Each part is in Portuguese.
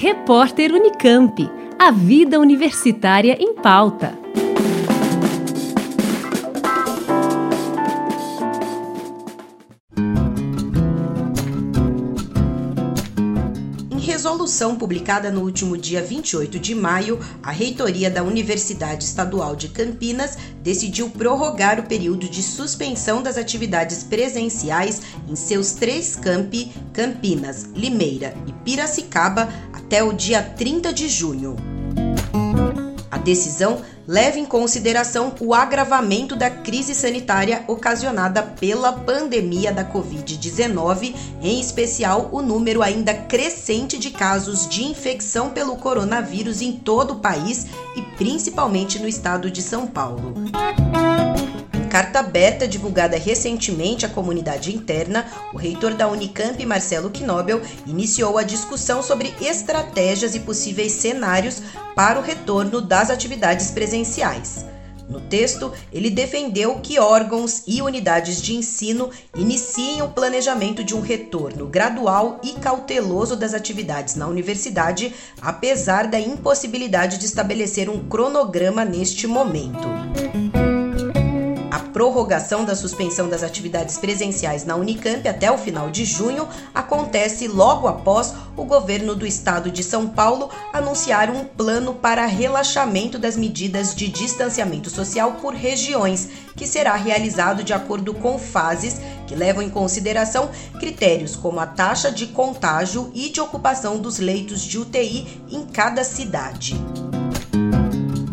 Repórter Unicamp. A vida universitária em pauta. Em resolução publicada no último dia 28 de maio, a reitoria da Universidade Estadual de Campinas decidiu prorrogar o período de suspensão das atividades presenciais em seus três campi, Campinas, Limeira e Piracicaba, até o dia 30 de junho. A decisão leva em consideração o agravamento da crise sanitária ocasionada pela pandemia da Covid-19, em especial o número ainda crescente de casos de infecção pelo coronavírus em todo o país e principalmente no estado de São Paulo carta aberta divulgada recentemente à comunidade interna, o reitor da Unicamp, Marcelo Knobel, iniciou a discussão sobre estratégias e possíveis cenários para o retorno das atividades presenciais. No texto, ele defendeu que órgãos e unidades de ensino iniciem o planejamento de um retorno gradual e cauteloso das atividades na universidade, apesar da impossibilidade de estabelecer um cronograma neste momento prorrogação da suspensão das atividades presenciais na Unicamp até o final de junho acontece logo após o governo do estado de São Paulo anunciar um plano para relaxamento das medidas de distanciamento social por regiões, que será realizado de acordo com fases que levam em consideração critérios como a taxa de contágio e de ocupação dos leitos de UTI em cada cidade.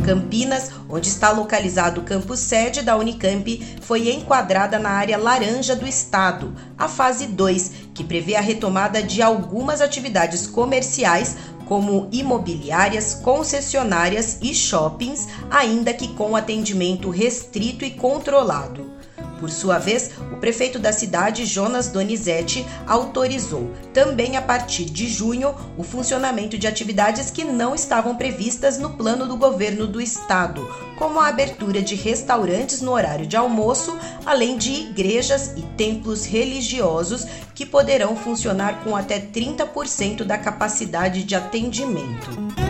Campinas, onde está localizado o campus sede da Unicamp, foi enquadrada na área laranja do estado, a fase 2, que prevê a retomada de algumas atividades comerciais como imobiliárias, concessionárias e shoppings, ainda que com atendimento restrito e controlado. Por sua vez, o prefeito da cidade, Jonas Donizete, autorizou, também a partir de junho, o funcionamento de atividades que não estavam previstas no plano do governo do estado, como a abertura de restaurantes no horário de almoço, além de igrejas e templos religiosos que poderão funcionar com até 30% da capacidade de atendimento.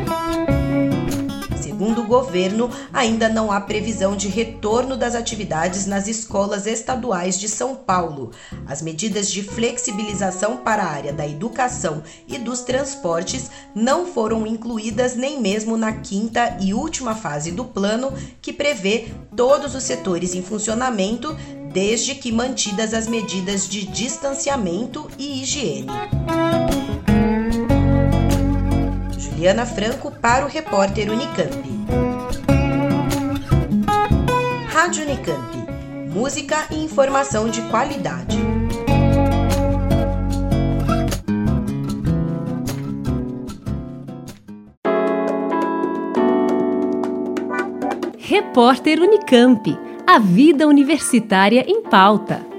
Segundo o governo, ainda não há previsão de retorno das atividades nas escolas estaduais de São Paulo. As medidas de flexibilização para a área da educação e dos transportes não foram incluídas nem mesmo na quinta e última fase do plano, que prevê todos os setores em funcionamento desde que mantidas as medidas de distanciamento e higiene. Juliana Franco para o repórter Unicamp. Rádio Unicamp. Música e informação de qualidade. Repórter Unicamp. A vida universitária em pauta.